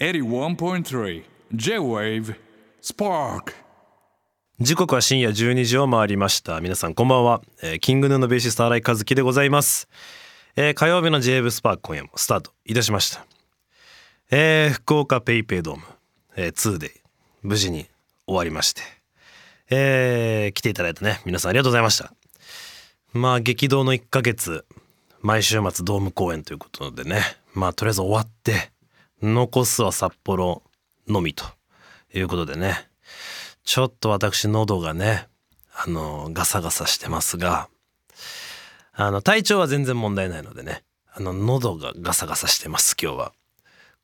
81.3 J-Wave Spark. 時刻は深夜12時を回りました。皆さんこんばんは、えーキングヌーのベーシスト新井和樹でございます、えー火曜日の j ブスパーク今夜もスタートいたしました、えー福岡ペイペイドーム、えー、2で無事に終わりまして、えー来ていただいたね。皆さんありがとうございました。まあ激動の1ヶ月毎週末ドーム公演ということでね。まあとりあえず終わって残すは札幌のみということでね。ちょっと私喉がねあのガサガサしてますがあの体調は全然問題ないのでね。あの喉がガサガサしてます今日は。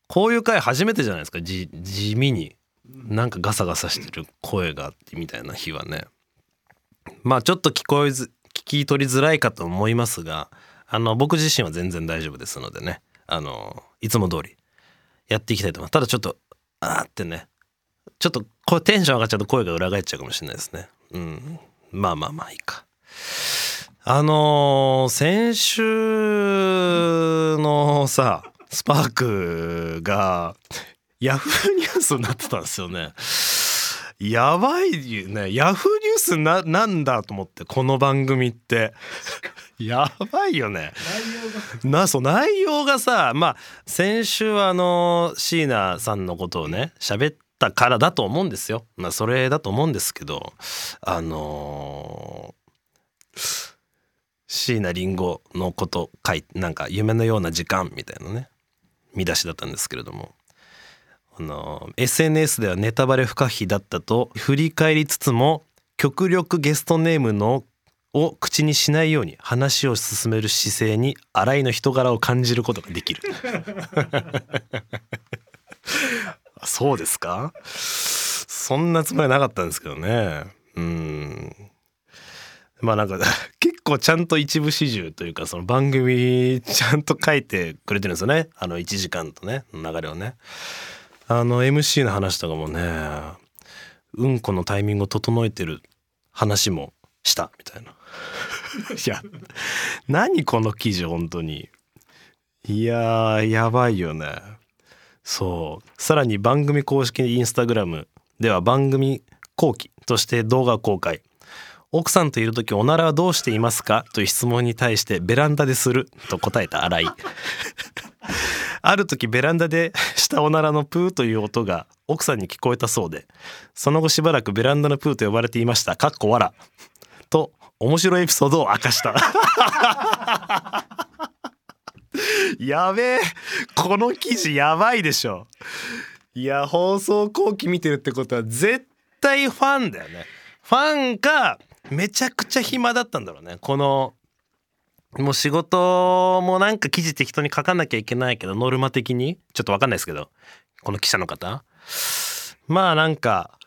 こういう回初めてじゃないですか。地味に。なんかガサガサしてる声があってみたいな日はね。まあちょっと聞こえず聞き取りづらいかと思いますがあの僕自身は全然大丈夫ですのでね。あのいつも通りやっていきたいと思いますただちょっとあーってね。ちょっとこうテンション上がっちゃうと声が裏返っちゃうかもしれないですね。うん。まあまあまあいいか。あのー先週のさスパークがヤフーニュースになってたんですよね。やばいよね。ヤフーニュースななんだと思ってこの番組って。やばいよね。なそう内容がさまあ先週はあの椎名さんのことをね喋ったからだと思うんですよ。まあそれだと思うんですけどあのー椎名林檎のこと書いなんか夢のような時間みたいなね見出しだったんですけれどもあの SNS ではネタバレ不可避だったと振り返りつつも極力ゲストネームのを口にしないように話を進める姿勢に新井の人柄を感じることができる。そうですか？そんなつもりはなかったんですけどね。うん。まあなんか結構ちゃんと一部始終というかその番組ちゃんと書いてくれてるんですよね。あの1時間とね流れをね。あの MC の話とかもねうんこのタイミングを整えてる話もしたみたいな。いや何この記事本当に。いやーやばいよね。そう。さらに番組公式インスタグラムでは番組後期として動画を公開。奥さんといる時おならはどうしていますか？という質問に対してベランダでする？と答えた新井ある時ベランダで したおならのプーという音が奥さんに聞こえたそうでその後しばらくベランダのプーと呼ばれていました。かっこわらと面白いエピソードを明かした。やべえ。この記事やばいでしょ。いや放送後期見てるってことは絶対ファンだよね。ファンかめちゃくちゃ暇だったんだろうね。このもう仕事もなんか記事適当に書かなきゃいけないけどノルマ的に？ちょっとわかんないですけどこの記者の方？まあなんか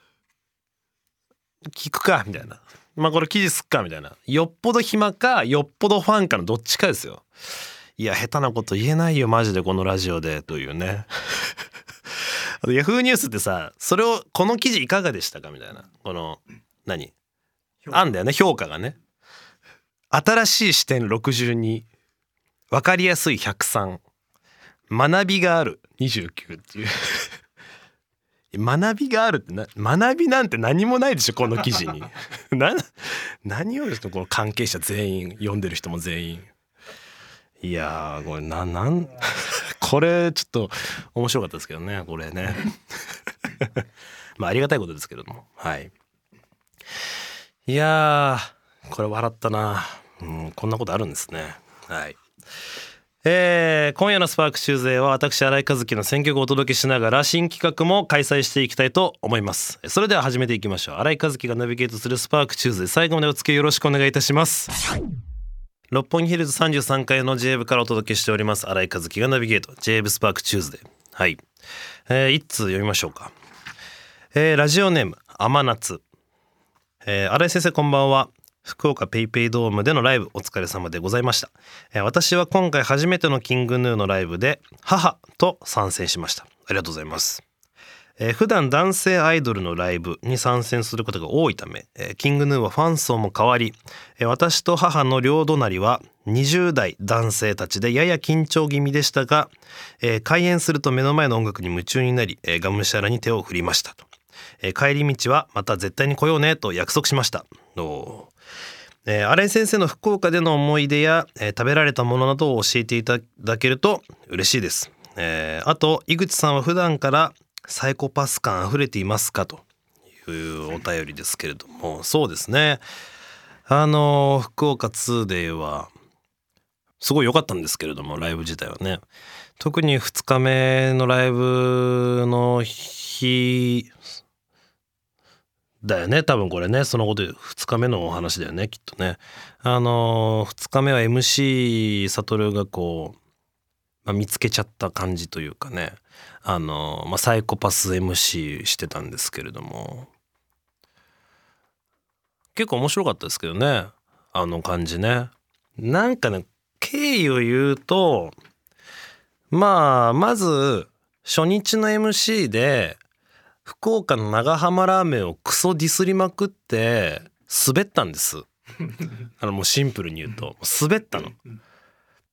聞くかみたいな。まあこれ記事すっかみたいな。よっぽど暇かよっぽどファンかのどっちかですよ。いや下手なこと言えないよマジでこのラジオでというね。あとヤフーニュースってさそれをこの記事いかがでしたかみたいな。この何？あんだよね評価がね新しい視点62分かりやすい103学びがある。29っていう。学びがあるってな学びなんて何もないでしょこの記事に。な何をこの関係者全員読んでる人も全員。いやこれななん これちょっと面白かったですけどねこれね。まあありがたいことですけども。はい。いやこれ笑ったな、うん、こんなことあるんですね。はい。えー今夜の SPARK TUESDAY は私新井和樹の選曲をお届けしながら新企画も開催していきたいと思います。それでは始めていきましょう。新井和樹がナビゲートする SPARK TUESDAY 最後までお付き合いよろしくお願いいたします。六本木ヒルズ33階の J 部からお届けしております。新井和樹がナビゲート。 J-WAVE SPARK TUESDAYはい、えー、一通読みましょうか、えーラジオネーム甘夏。えー新井先生こんばんは。福岡ペイペイドームでのライブお疲れ様でございました、私は今回初めてのキングヌーのライブで母と参戦しました。ありがとうございます。えー普段男性アイドルのライブに参戦することが多いため、えーキングヌーはファン層も変わり、私と母の両隣は20代男性たちでやや緊張気味でしたが、開演すると目の前の音楽に夢中になり、がむしゃらに手を振りましたと、帰り道はまた絶対に来ようねと約束しました。おえー新井先生の福岡での思い出や、えー食べられたものなどを教えていただけると嬉しいです、えーあと井口さんは普段からサイコパス感あふれていますかというお便りですけれどもそうですね。あの福岡 2day はすごい良かったんですけれどもライブ自体はね。特に2日目のライブの日だよね多分これね。そのこと2日目のお話だよねきっとね。あの2日目は MC 悟がこう、まあ、見つけちゃった感じというかね。あの、まあ、サイコパス MC してたんですけれども。結構面白かったですけどねあの感じね。なんかね経緯を言うとまあまず初日の MC で福岡の長浜ラーメンをクソディスりまくって滑ったんです。あのもうシンプルに言うと。滑ったの。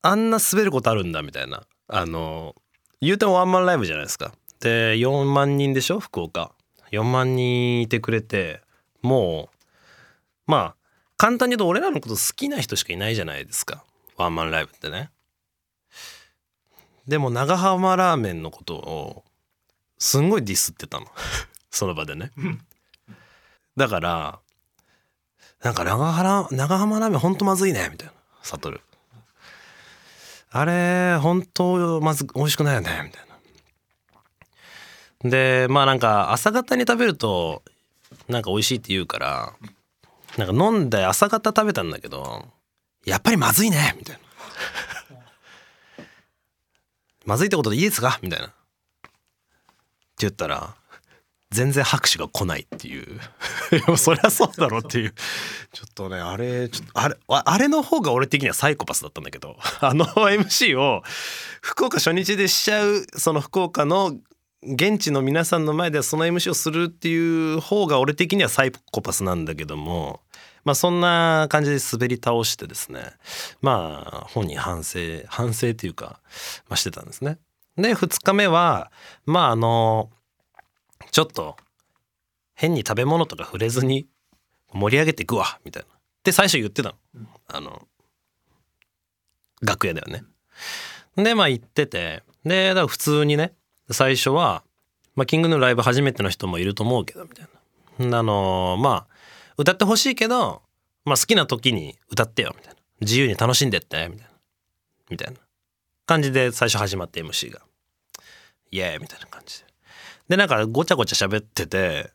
あんな滑ることあるんだみたいな。あの言うてもワンマンライブじゃないですか。で4万人でしょ福岡。4万人いてくれてもうまあ簡単に言うと俺らのこと好きな人しかいないじゃないですか。ワンマンライブってね。でも長浜ラーメンのことをすんごいディスってたの。その場でね。だからなんか長浜長浜ラーメンほんとまずいねみたいな。悟あれ本当まず美味しくないよねみたいな。でまあなんか朝方に食べるとなんか美味しいって言うからなんか飲んで朝方食べたんだけどやっぱりまずいねみたいな。まずいってことでいいですかみたいな。言ったら全然拍手が来ないっていう そりゃそうだろうっていうちょっとねあれちょっとあれああれの方が俺的にはサイコパスだったんだけど あの MC を福岡初日でしちゃうその福岡の現地の皆さんの前でその MC をするっていう方が俺的にはサイコパスなんだけどもまあそんな感じで滑り倒してですねまあ本人反省反省っていうか、まあ、してたんですね。で2日目はまああのちょっと変に食べ物とか触れずに盛り上げていくわみたいな。で最初言ってたの。あの楽屋だよね。でまあ行っててでだから普通にね最初は、まあ、キングのライブ初めての人もいると思うけどみたいな。あのまあ歌ってほしいけど、まあ、好きな時に歌ってよみたいな自由に楽しんでってみたいなみたいな感じで最初始まって MC が。イエーイみたいな感じで。でなんかごちゃごちゃ喋ってて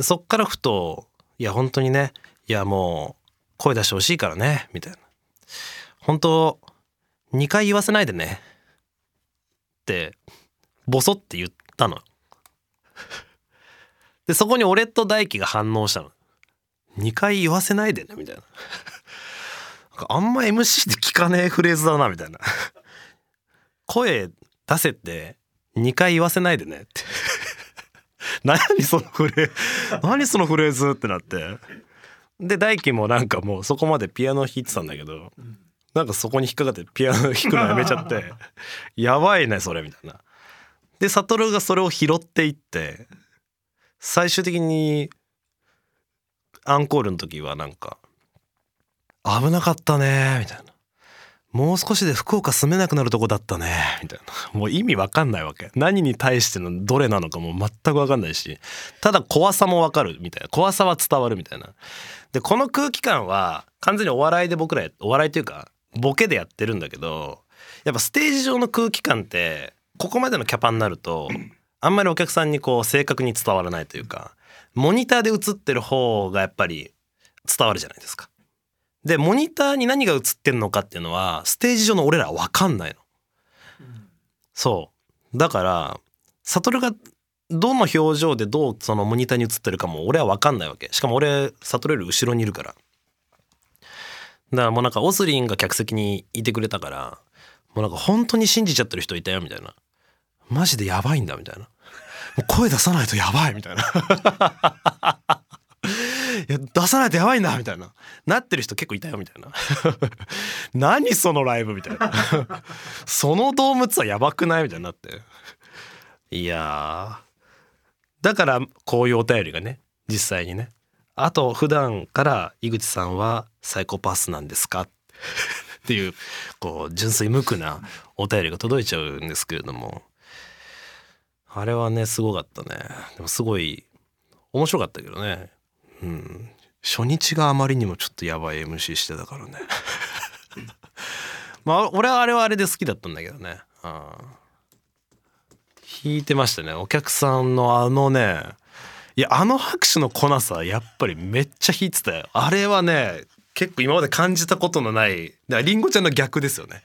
そっからふといや本当にねいやもう声出してほしいからねみたいな。本当2回言わせないでねってボソって言ったの。でそこに俺と大輝が反応したの。2回言わせないでねみたいな。なんかあんま MC で聞かねえフレーズだなみたいな。声出せって2回言わせないでねって。何そのフレーズ？何そのフレーズってなって。で大輝もなんかもうそこまでピアノ弾いてたんだけどなんかそこに引っかかってピアノ弾くのやめちゃって やばいねそれみたいな。で悟がそれを拾っていって最終的にアンコールの時はなんか「危なかったね」みたいな「もう少しで福岡住めなくなるとこだったね」みたいな。もう意味わかんないわけ。何に対してのどれなのかも全くわかんないし。ただ怖さもわかるみたいな。怖さは伝わるみたいな。でこの空気感は完全にお笑いで僕らお笑いというかボケでやってるんだけどやっぱステージ上の空気感ってここまでのキャパになるとあんまりお客さんにこう正確に伝わらないというかモニターで映ってる方がやっぱり伝わるじゃないですか。でモニターに何が映ってるのかっていうのはステージ上の俺らは分かんないの。そう。だから悟がどの表情でどうそのモニターに映ってるかも俺は分かんないわけ。しかも俺悟より後ろにいるから。だからもうなんかオスリンが客席にいてくれたからもうなんか本当に信じちゃってる人いたよみたいな。マジでやばいんだみたいな。もう声出さないとやばいみたいな。いや出さないとやばいんだみたいな。なってる人結構いたよみたいな。何そのライブみたいな。その動物はやばくないみたいになって。いやだからこういうお便りがね実際にね。あと普段から井口さんはサイコパスなんですか？っていうこう純粋無垢なお便りが届いちゃうんですけれども。あれはねすごかったね。でもすごい面白かったけどね。うん初日があまりにもちょっとやばい MC してたからね。まあ俺はあれはあれで好きだったんだけどね。うん弾いてましたね。お客さんのあのねいやあの拍手の粉さやっぱりめっちゃ弾いてたよ。あれはね結構今まで感じたことのないだからりんごちゃんの逆ですよね。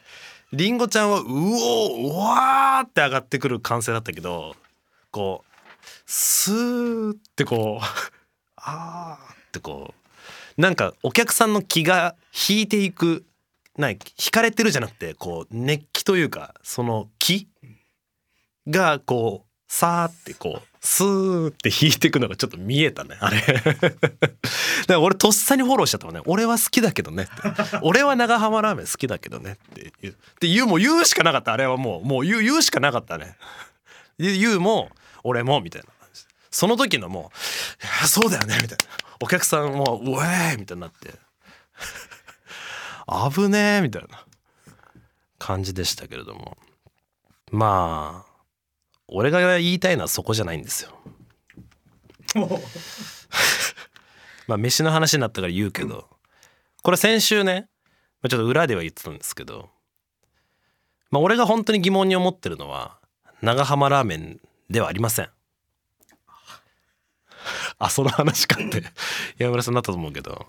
りんごちゃんはうおうわーって上がってくる歓声だったけどこうスーってこうあーってこうなんかお客さんの気が引いていくなん引かれてるじゃなくてこう熱気というかその気がこうさーってこうスーって引いていくのがちょっと見えたねあれ。だから俺とっさにフォローしちゃったもんね。俺は好きだけどねって。俺は長浜ラーメン好きだけどねって言う。って言うもう言うしかなかった。あれはもうもう言う言うしかなかったね。言うも俺もみたいな。その時のもうそうだよねみたいな。お客さんもううえーみたいになって。危ねえみたいな。感じでしたけれども。まあ俺が言いたいのはそこじゃないんですよ。まあ飯の話になったから言うけど。これ先週ねまあちょっと裏では言ってたんですけど。まあ俺が本当に疑問に思ってるのは長浜ラーメンではありません。あその話かって。山村さんなったと思うけど。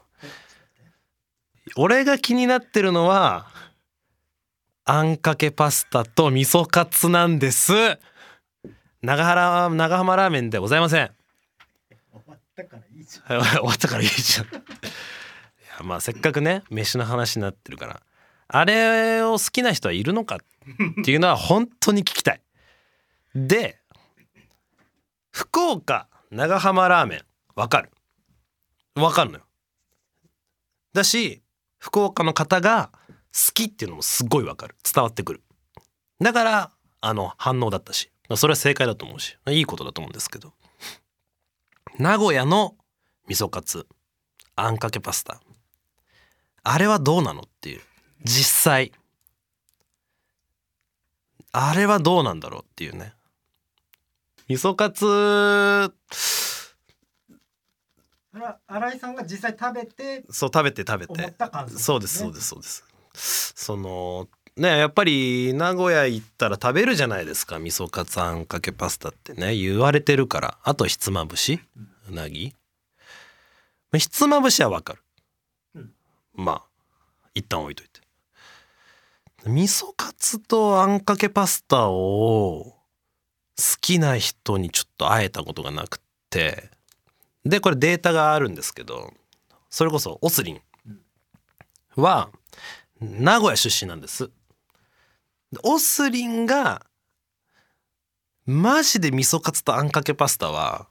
俺が気になってるのはあんかけパスタと味噌カツなんです。長原長浜ラーメンでございません。終わったからいいじゃん。終わったからいいじゃん。いやまあせっかくね飯の話になってるから。あれを好きな人はいるのかっていうのは本当に聞きたい。で福岡長浜ラーメン。わかる。わかるのよ。だし福岡の方が好きっていうのもすっごいわかる。伝わってくる。だからあの反応だったし。それは正解だと思うし。いいことだと思うんですけど。名古屋の味噌カツ。あんかけパスタ。あれはどうなのっていう。実際。あれはどうなんだろうっていうね。味噌カツ。新井さんが実際食べてそう食べて食べ思ってた感想、そうですそうですそうです。そのねやっぱり名古屋行ったら食べるじゃないですか味噌カツあんかけパスタってね。言われてるから。あとひつまぶしうなぎ。ひつまぶしはわかる、うん。まあ一旦置いといて。味噌カツとあんかけパスタを好きな人にちょっと会えたことがなくてでこれデータがあるんですけどそれこそオスリンは名古屋出身なんです。でオスリンがマジで味噌カツとあんかけパスタは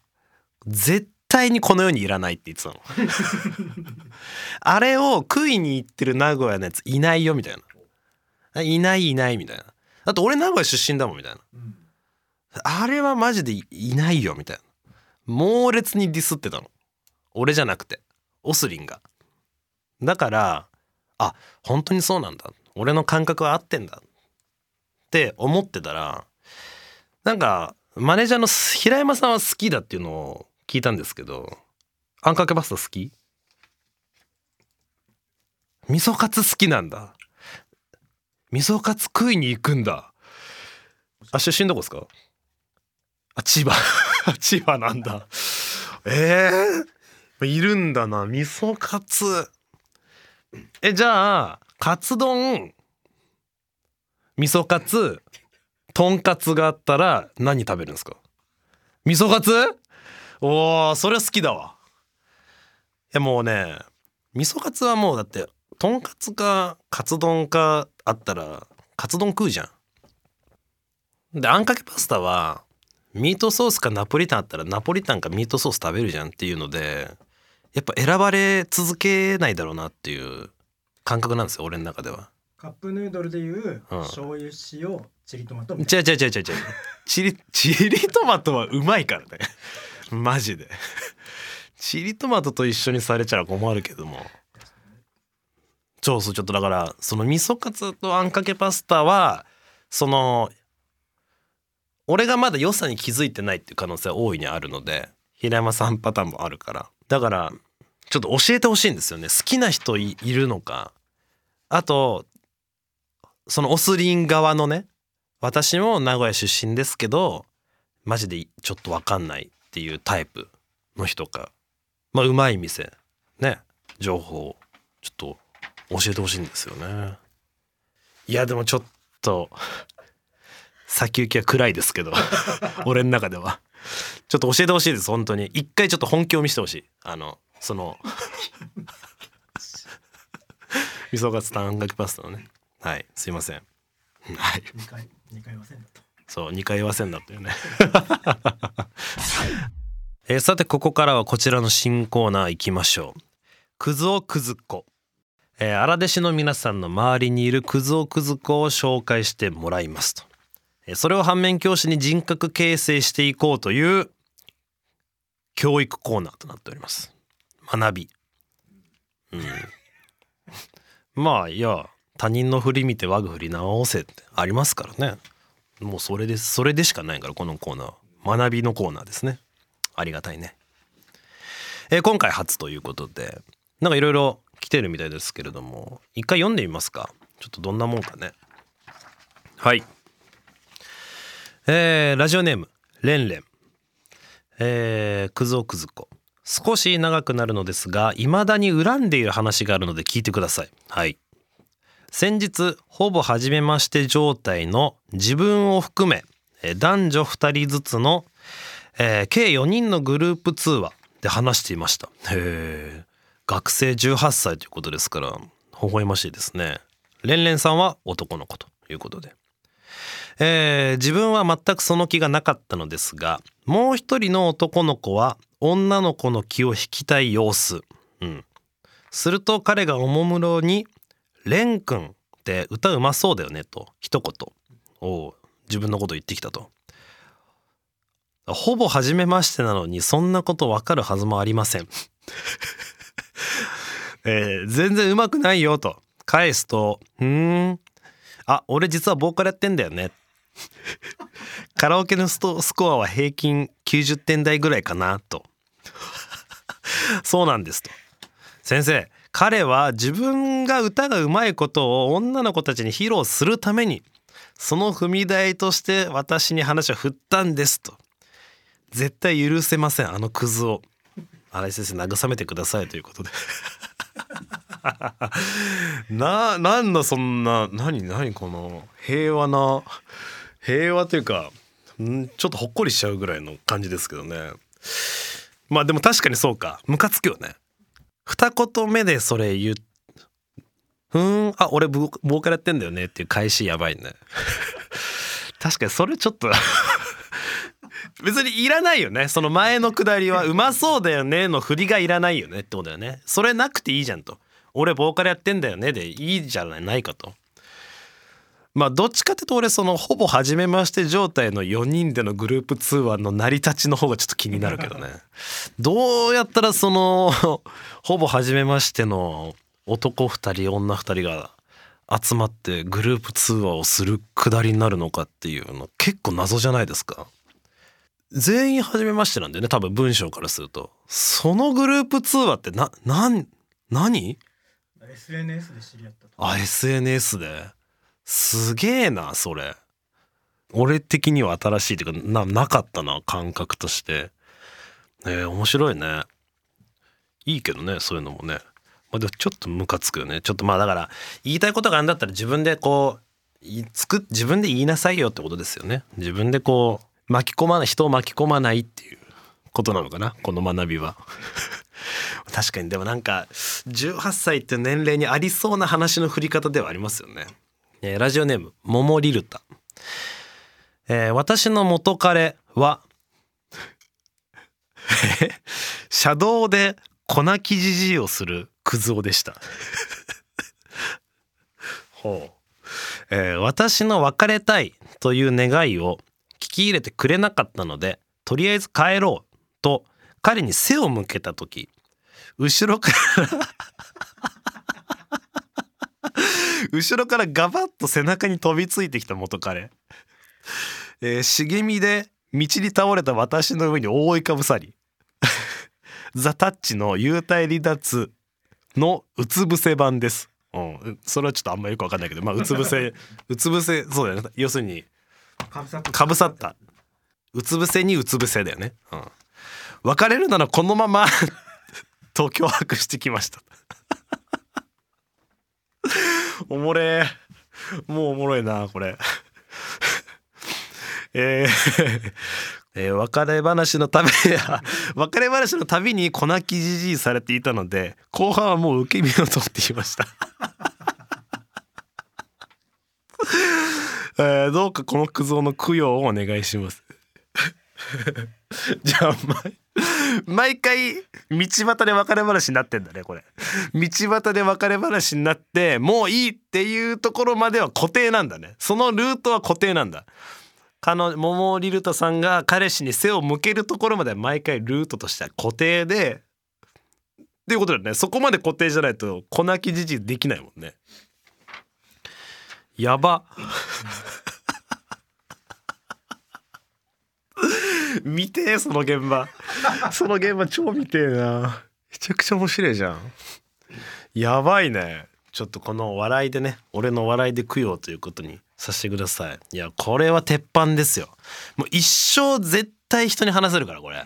絶対にこの世にいらないって言ってたの。あれを食いに行ってる名古屋のやついないよみたいな。いないいないみたいな。だって俺名古屋出身だもんみたいな。うんあれはマジでいないよみたいな。猛烈にディスってたの。俺じゃなくて。オスリンが。だから、あ、本当にそうなんだ。俺の感覚は合ってんだ。って思ってたら、なんか、マネージャーの平山さんは好きだっていうのを聞いたんですけど、あんかけパスタ好き？味噌カツ好きなんだ。味噌カツ食いに行くんだ。あ、出身どこですか？あ、千葉。千葉なんだ。ええいるんだな。味噌カツ。え、じゃあ、カツ丼、味噌カツ、とんかつがあったら何食べるんですか？味噌カツ？おー、それは好きだわ。いやもうね、味噌カツはもうだって、とんかつかカツ丼かあったら、カツ丼食うじゃん。で、あんかけパスタは、ミートソースかナポリタンあったらナポリタンかミートソース食べるじゃんっていうのでやっぱ選ばれ続けないだろうなっていう感覚なんですよ俺の中では。カップヌードルでいううん。醤油塩チリトマト違みたいう違う違う違う違う。チリチリトマトはうまいからね。マジで。チリトマトと一緒にされちゃら困るけども。そうそうちょっとだからその味噌カツとあんかけパスタはその俺がまだ良さに気づいてないっていう可能性は大いにあるので平山さんパターンもあるから。だからちょっと教えてほしいんですよね。好きな人いるのか。あとそのオスリン側のね私も名古屋出身ですけどマジでちょっと分かんないっていうタイプの人か。まあうまい店ね情報ちょっと教えてほしいんですよね。いやでもちょっと先行きは暗いですけど 俺の中では。ちょっと教えてほしいです本当に。一回ちょっと本気を見せてほしい。あのその味噌カツとあんかけパスタのね。はいすいません。はい。二回二回はせんだと。そう2回言わせんだったよね。えーさてここからはこちらの新コーナー行きましょう。クズオクズコえー荒弟子の皆さんの周りにいるクズオクズコを紹介してもらいますと。えーそれを反面教師に人格形成していこうという教育コーナーとなっております。学び。うん。まあいや他人の振り見て我が振り直せってありますからね。もうそれですそれでしかないからこのコーナー学びのコーナーですね。ありがたいね、えー今回初ということでなんかいろいろ来てるみたいですけれども一回読んでみますか。ちょっとどんなもんかね。はい。えーラジオネームレンレン。えー、くずおくずこ少し長くなるのですが未だに恨んでいる話があるので聞いてください。はい。先日ほぼ初めまして状態の自分を含め男女2人ずつの、えー計4人のグループ通話で話していました。へえ学生18歳ということですから微笑ましいですね。レンレンさんは男の子ということで。えー自分は全くその気がなかったのですがもう一人の男の子は女の子の気を引きたい様子、うん、すると彼がおもむろに「レン君って歌うまそうだよね」と一言。を自分のこと言ってきたと。ほぼ初めましてなのにそんなことわかるはずもありません。えー全然うまくないよと。返すと「うん。あ俺実はボーカルやってんだよね」カラオケのストスコアは平均90点台ぐらいかなと。そうなんですと。先生彼は自分が歌がうまいことを女の子たちに披露するためにその踏み台として私に話を振ったんですと。絶対許せませんあのクズを。新井先生慰めてくださいということで。ななんだそんな何何この平和な平和というかんちょっとほっこりしちゃうぐらいの感じですけどね。まあでも確かにそうか。ムカつくよね。二言目でそれ言う。ふーんあ俺ボボーカルやってんだよね。っていう返しやばいね。確かにそれちょっと 別にいらないよね。その前のくだりは「うまそうだよね」の振りがいらないよねってことだよね。それなくていいじゃんと。俺ボーカルやってんだよねでいいじゃないかと。まあどっちかっていうと俺そのほぼ初めまして状態の4人でのグループ通話の成り立ちの方がちょっと気になるけどね。どうやったらその ほぼ初めましての男2人女2人が集まってグループ通話をするくだりになるのかっていうの結構謎じゃないですか。全員初めましてなんだよね多分文章からすると。そのグループ通話ってななん何？SNS で知り合ったと。あ SNS ですげえなそれ。俺的には新しいっていうかななかったな感覚として。えー、面白いね。いいけどねそういうのもね、まあ、でもちょっとムカつくよね。ちょっとまあだから言いたいことがあるんだったら自分でこう自分で言いなさいよってことですよね。自分でこう巻き込まない人を巻き込まないっていうことなのかなこの学びは。確かに。でもなんか18歳って年齢にありそうな話の振り方ではありますよね、えーラジオネームモモリルタ、えー私の元彼は 車道で粉木じじいをするクズ男でした。ほう、えー私の別れたいという願いを聞き入れてくれなかったのでとりあえず帰ろうと彼に背を向けた時後ろから後ろからガバッと背中に飛びついてきた元彼、えー茂みで道に倒れた私の上に覆いかぶさりザ・タッチの幽体離脱のうつ伏せ版です。うん、それはちょっとあんまよくわかんないけど、まあ、うつ伏せ、うつ伏せ、そうだよね。要するに、かぶさった。うつ伏せにうつ伏せだよね。うん。別れるならこのままと脅迫してきました。おもれ。もうおもろいな、これ。えー えー別れ話のたびや 別れ話のたびに粉木じじいされていたので後半はもう受け身を取っていました、えーどうかこのクズ男の供養をお願いします。じゃあ毎毎回道端で別れ話になってんだねこれ。道端で別れ話になってもういいっていうところまでは固定なんだね。そのルートは固定なんだ。彼女桃リルタさんが彼氏に背を向けるところまでは毎回ルートとしては固定でっていうことだよね。そこまで固定じゃないと粉木じじいできないもんね。やば。見てえその現場。その現場超見てえな。めちゃくちゃ面白いじゃん。やばいね。ちょっとこの笑いでね俺の笑いで供養ということにさせてください。いやこれは鉄板ですよ。もう一生絶対人に話せるからこれ。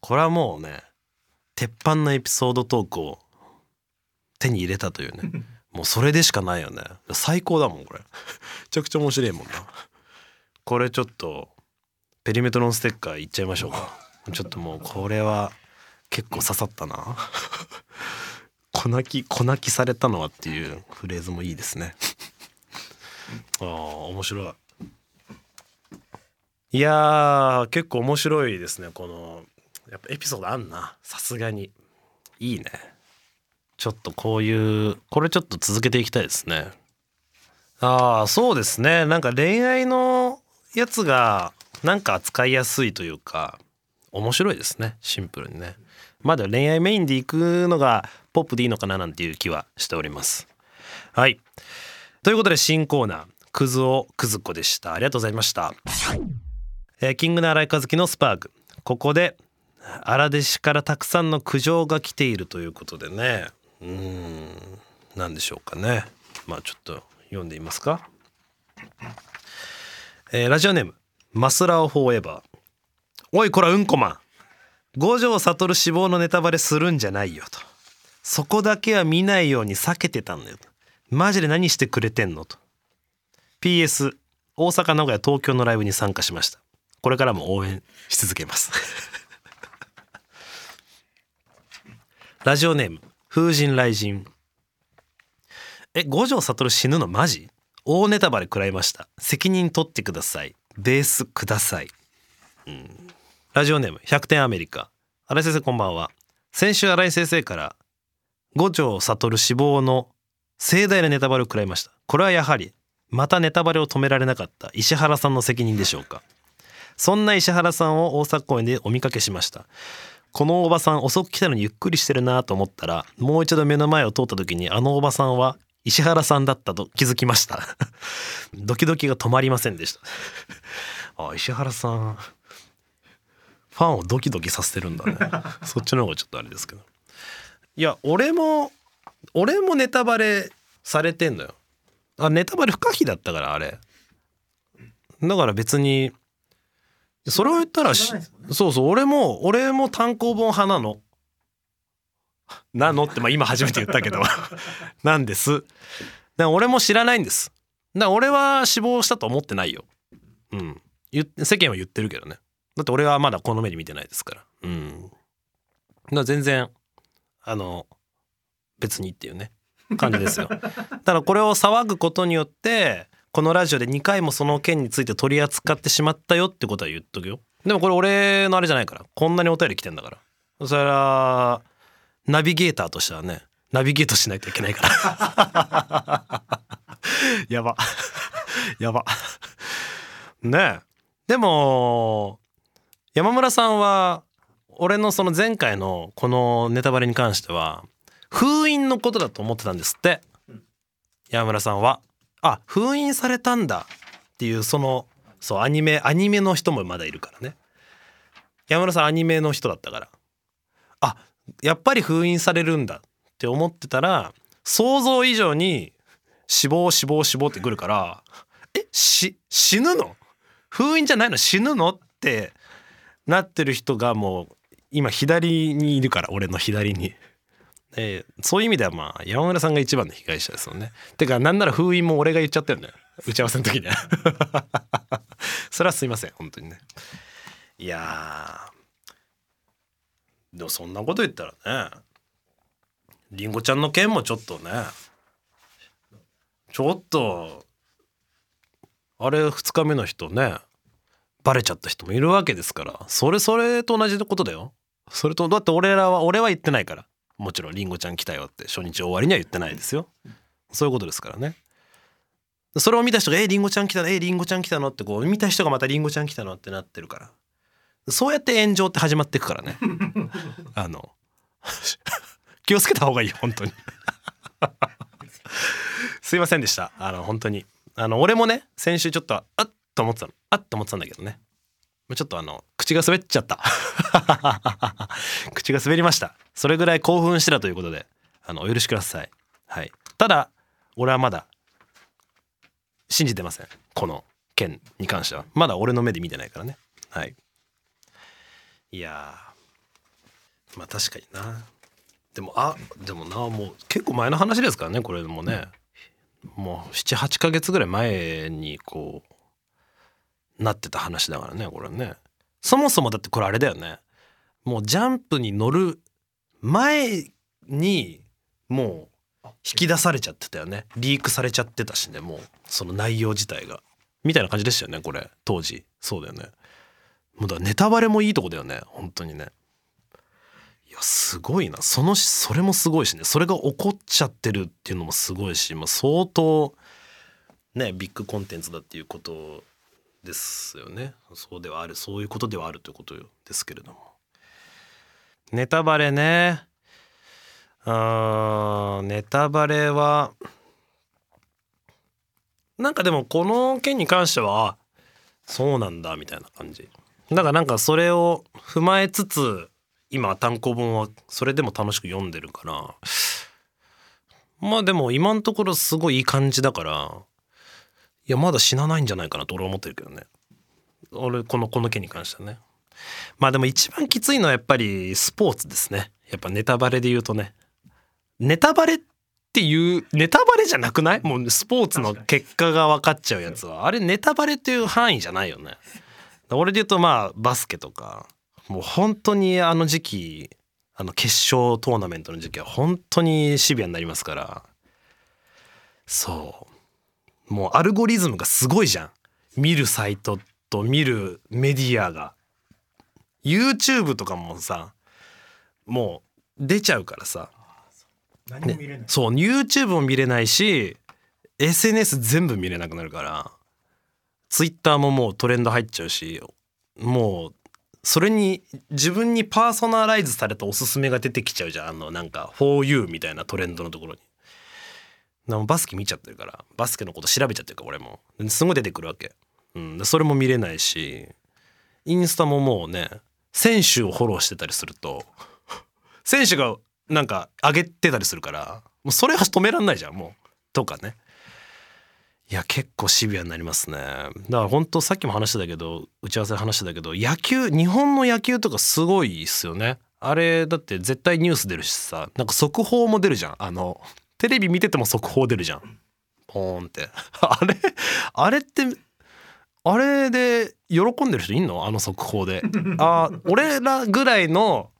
これはもうね鉄板のエピソードトークを手に入れたというね。もうそれでしかないよね。最高だもんこれ。めちゃくちゃ面白いもんな。これちょっとペリメトロンステッカーいっちゃいましょう。かちょっともうこれは結構刺さったな。粉き粉きされたのはっていうフレーズもいいですね。ああ面白い。いや結構面白いですねこのやっぱエピソードあんな。さすがに。いいね。ちょっとこういうこれちょっと続けていきたいですね。ああそうですね。なんか恋愛のやつがなんか扱いやすいというか面白いですね。シンプルにね。まだ恋愛メインで行くのがポップでいいのかななんていう気はしております。はい。ということで新コーナー。クズオクズコでした。ありがとうございました、えーキングの荒井和樹のスパーク。ここで荒弟子からたくさんの苦情が来ているということでね。うん。何でしょうかね。まあちょっと読んでみますか、えーラジオネーム。マスラオフォーエバーおいこらうんこマン五条悟死亡のネタバレするんじゃないよとそこだけは見ないように避けてたんだよとマジで何してくれてんの？と PS 大阪名古屋東京のライブに参加しましたこれからも応援し続けます。ラジオネーム風神雷神え五条悟死ぬのマジ大ネタバレ食らいました。責任取ってください。ベースください。うん。ラジオネーム100点アメリカ。新井先生こんばんは。先週新井先生から五条悟死亡の盛大なネタバレを食らいました。これはやはりまたネタバレを止められなかった石原さんの責任でしょうか。そんな石原さんを大阪公園でお見かけしました。このおばさん遅く来たのにゆっくりしてるなと思ったらもう一度目の前を通った時にあのおばさんは石原さんだったと気づきました。ドキドキが止まりませんでした。あ石原さんファンをドキドキさせてるんだね。そっちの方がちょっとあれですけど。いや俺も俺もネタバレされてんのよ。あネタバレ不可避だったからあれ。だから別にそれを言ったらね。そうそう俺も俺も単行本派なのなの？ってまあ今初めて言ったけど。なんです。だから俺も知らないんです。だから俺は死亡したと思ってないよ。うん。世間は言ってるけどね。だって俺はまだこの目で見てないですから。うん。だから全然あの別にっていうね。感じですよ。だからこれを騒ぐことによってこのラジオで2回もその件について取り扱ってしまったよってことは言っとくよ。でもこれ俺のあれじゃないから。こんなにお便り来てんだから。それはナビゲーターとしてはねナビゲートしないといけないから。やば。やば。ねえ。でも山村さんは俺のその前回のこのネタバレに関しては封印のことだと思ってたんですって。山村さんは。あ封印されたんだっていうそのそうアニメアニメの人もまだいるからね。山村さんアニメの人だったから。あやっぱり封印されるんだって思ってたら想像以上に死亡死亡死亡ってくるからえし死ぬの？封印じゃないの？死ぬの？ってなってる人がもう今左にいるから俺の左に。えーそういう意味ではまあ山村さんが一番の被害者ですよね。てかなんなら封印も俺が言っちゃってるんだよ打ち合わせの時には それはすいません本当にね。いやでもそんなこと言ったらねりんごちゃんの件もちょっとねちょっとあれ2日目の人ねバレちゃった人もいるわけですからそれそれと同じことだよ。それとだって俺らは俺は言ってないから。もちろんりんごちゃん来たよって初日終わりには言ってないですよ。そういうことですからね。それを見た人が「えりんごちゃん来たの？えりんごちゃん来たの?」ってこう見た人がまたりんごちゃん来たの？ってなってるから。そうやって炎上って始まっていくからね。あの 気をつけた方がいいよ本当に。すいませんでした。あの本当に。あの俺もね先週ちょっとあっと思ってたの。あっと思ってたんだけどね。ちょっとあの口が滑っちゃった。口が滑りました。それぐらい興奮してたということであのお許しください。はい。ただ俺はまだ信じてません。この件に関しては。まだ俺の目で見てないからね。はいいやまあ確かにな。でもあでもなもう結構前の話ですからねこれもね。もう78ヶ月ぐらい前にこうなってた話だからねこれね。そもそもだってこれあれだよね。もうジャンプに乗る前にもう引き出されちゃってたよね。リークされちゃってたしねもうその内容自体が。みたいな感じでしたよねこれ。当時。そうだよね。もうだネタバレもいいとこだよね。本当にね。いやすごいな。そのそれもすごいしね。それが起こっちゃってるっていうのもすごいし、まあ、相当ねビッグコンテンツだっていうことですよね。そうではある。そういうことではあるということですけれども。ネタバレね。あーネタバレはなんかでもこの件に関してはそうなんだみたいな感じ。だからなんかそれを踏まえつつ今単行本はそれでも楽しく読んでるからまあでも今のところすごいいい感じだからいやまだ死なないんじゃないかなと俺は思ってるけどね。俺このこの件に関してはね。まあでも一番きついのはやっぱりスポーツですね。やっぱネタバレで言うとね。ネタバレっていうネタバレじゃなくない？もうスポーツの結果が分かっちゃうやつは。あれネタバレっていう範囲じゃないよね。俺で言うとまあバスケとかもう本当にあの時期あの決勝トーナメントの時期は本当にシビアになりますから。そう。もうアルゴリズムがすごいじゃん。見るサイトと見るメディアが。YouTube とかもさもう出ちゃうからさ。何も見れない、そう YouTube も見れないし SNS 全部見れなくなるから Twitter ももうトレンド入っちゃうしもうそれに自分にパーソナライズされたおすすめが出てきちゃうじゃん。あのなんか「4U」みたいなトレンドのところに。バスケ見ちゃってるからバスケのこと調べちゃってるから俺も。すごい出てくるわけ、うん、それも見れないしインスタももうね選手をフォローしてたりすると選手がなんか上げてたりするからもうそれは止めらんないじゃんもう。とかね。いや結構シビアになりますね。だから本当さっきも話してたけど打ち合わせ話してたけど野球日本の野球とかすごいっすよね。あれだって絶対ニュース出るしさなんか速報も出るじゃん。あのテレビ見てても速報出るじゃん。ポーンって。あれあれってあれで喜んでる人いんの？あの速報で。あ俺らぐらいの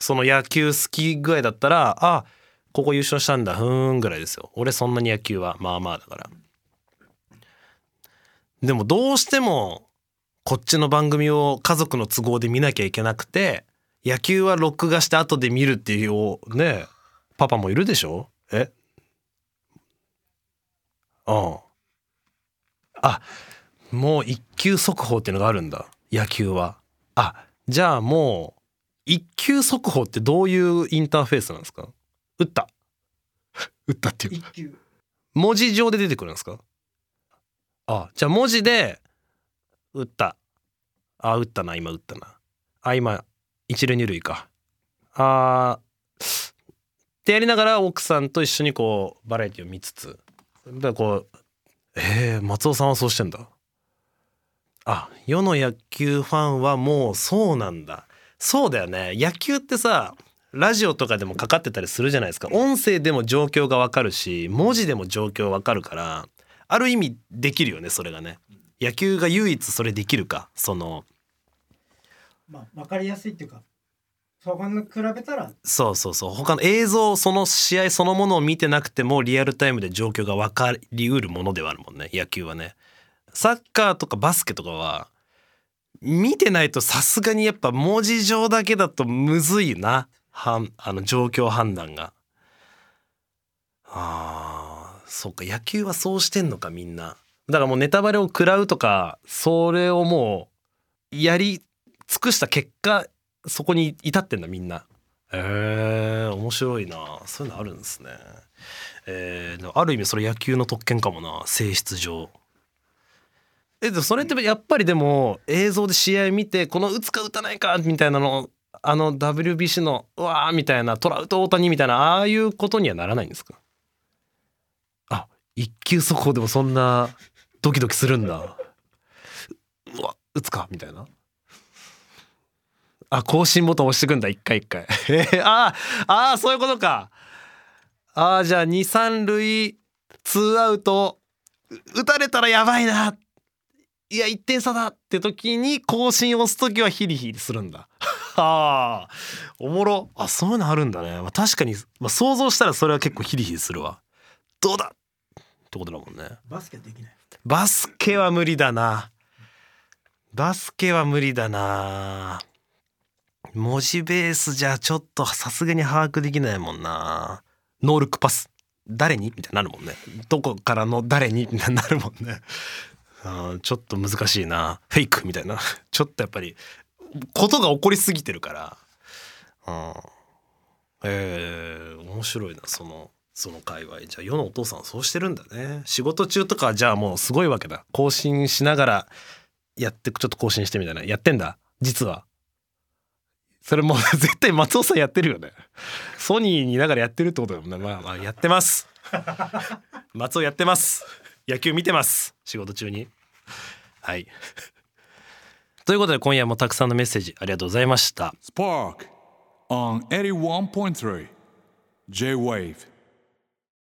その野球好き具合だったらあここ優勝したんだふーんぐらいですよ。俺そんなに野球はまあまあだから。でもどうしてもこっちの番組を家族の都合で見なきゃいけなくて野球は録画して後で見るっていうねパパもいるでしょ？え？うんあもう一球速報っていうのがあるんだ。野球は。あじゃあもう一球速報ってどういうインターフェースなんですか？打った。打ったっていう文字上で出てくるんですか？あじゃあ文字で打った。あ打ったな今打ったな。あ今一塁二塁か。あーってやりながら奥さんと一緒にこうバラエティを見つつ。だからこうえー、松尾さんはそうしてんだ。あ世の野球ファンはもうそうなんだ。そうだよね。野球ってさラジオとかでもかかってたりするじゃないですか。音声でも状況がわかるし文字でも状況わかるから。ある意味できるよねそれがね。野球が唯一それできるかその。まあ分かりやすいっていうかそこに比べたら。そうそうそう。他の映像その試合そのものを見てなくてもリアルタイムで状況が分かりうるものではあるもんね野球はね。サッカーとかバスケとかは見てないとさすがにやっぱ文字上だけだとむずいなはんあの状況判断が。あーそうか野球はそうしてんのかみんな。だからもうネタバレを食らうとかそれをもうやり尽くした結果そこに至ってんだみんな。へえ面白いな。そういうのあるんですね。えーある意味それ野球の特権かもな。性質上。えでもそれってやっぱりでも映像で試合見てこの打つか打たないかみたいなのあの WBC のうわーみたいなトラウト大谷みたいなああいうことにはならないんですか？一球速報でもそんなドキドキするんだ。うわ打つか？みたいな。あ更新ボタン押してくんだ。一回一回。えー、ああそういうことか。あーじゃあ二三塁ツーアウト。打たれたらやばいな。いや1点差だ。って時に更新を押す時はヒリヒリするんだ。は あおもろ。あそういうのあるんだね、まあ、確かに、まあ、想像したらそれは結構ヒリヒリするわ。どうだ？ってことだもんね。バスケできない。バスケは無理だな。バスケは無理だな。文字ベースじゃちょっとさすがに把握できないもんな。ノールックパス。誰に？みたいになるもんね。どこからの誰に？みたいになるもんね。うんちょっと難しいな。フェイク？みたいな。ちょっとやっぱりことが起こりすぎてるから。うんえー、面白いなそのその界隈。じゃあ世のお父さんそうしてるんだね。仕事中とかじゃあもうすごいわけだ。更新しながらやってちょっと更新してみたいな。やってんだ。実は。それもう 絶対松尾さんやってるよね。ソニーにいながらやってるってことだもんねまあまあやってます。松尾やってます。野球見てます。仕事中に。はい。ということで今夜もたくさんのメッセージありがとうございました。Spark on 81.3 J Wave.